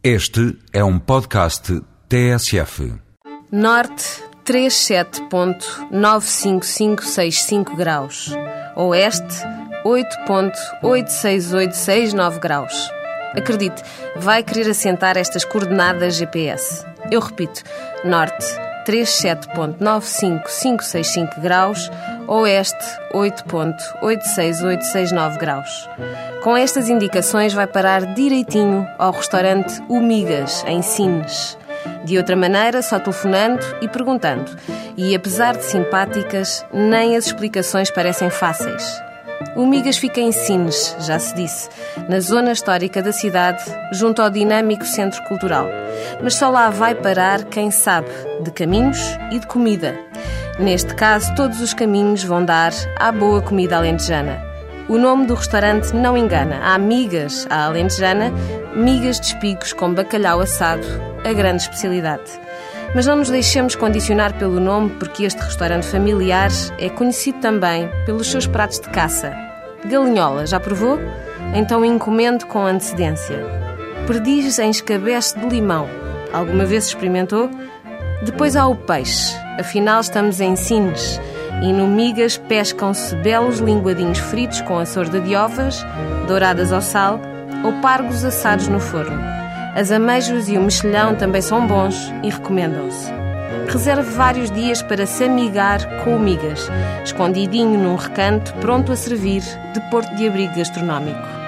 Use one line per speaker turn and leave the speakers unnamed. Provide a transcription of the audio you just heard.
Este é um podcast TSF.
Norte 37.95565 graus. Oeste 8.86869 graus. Acredite, vai querer assentar estas coordenadas GPS. Eu repito, Norte 37.95565 graus, Oeste 8.86869 graus. Com estas indicações vai parar direitinho ao restaurante Umigas, em Sines. De outra maneira, só telefonando e perguntando. E apesar de simpáticas, nem as explicações parecem fáceis. O Migas fica em Sines, já se disse, na zona histórica da cidade, junto ao dinâmico centro cultural. Mas só lá vai parar quem sabe de caminhos e de comida. Neste caso, todos os caminhos vão dar à boa comida alentejana. O nome do restaurante não engana. Há migas à alentejana, migas de espigos com bacalhau assado, a grande especialidade. Mas não nos deixemos condicionar pelo nome, porque este restaurante familiar é conhecido também pelos seus pratos de caça. Galinhola, já provou? Então encomende com antecedência. Perdizes em escabeche de limão. Alguma vez experimentou? Depois há o peixe. Afinal, estamos em Sines. E no Migas pescam-se belos linguadinhos fritos com açor de ovas, douradas ao sal, ou pargos assados no forno. As ameijos e o mexilhão também são bons e recomendam-se. Reserve vários dias para se amigar com o migas, escondidinho num recanto, pronto a servir de porto de abrigo gastronómico.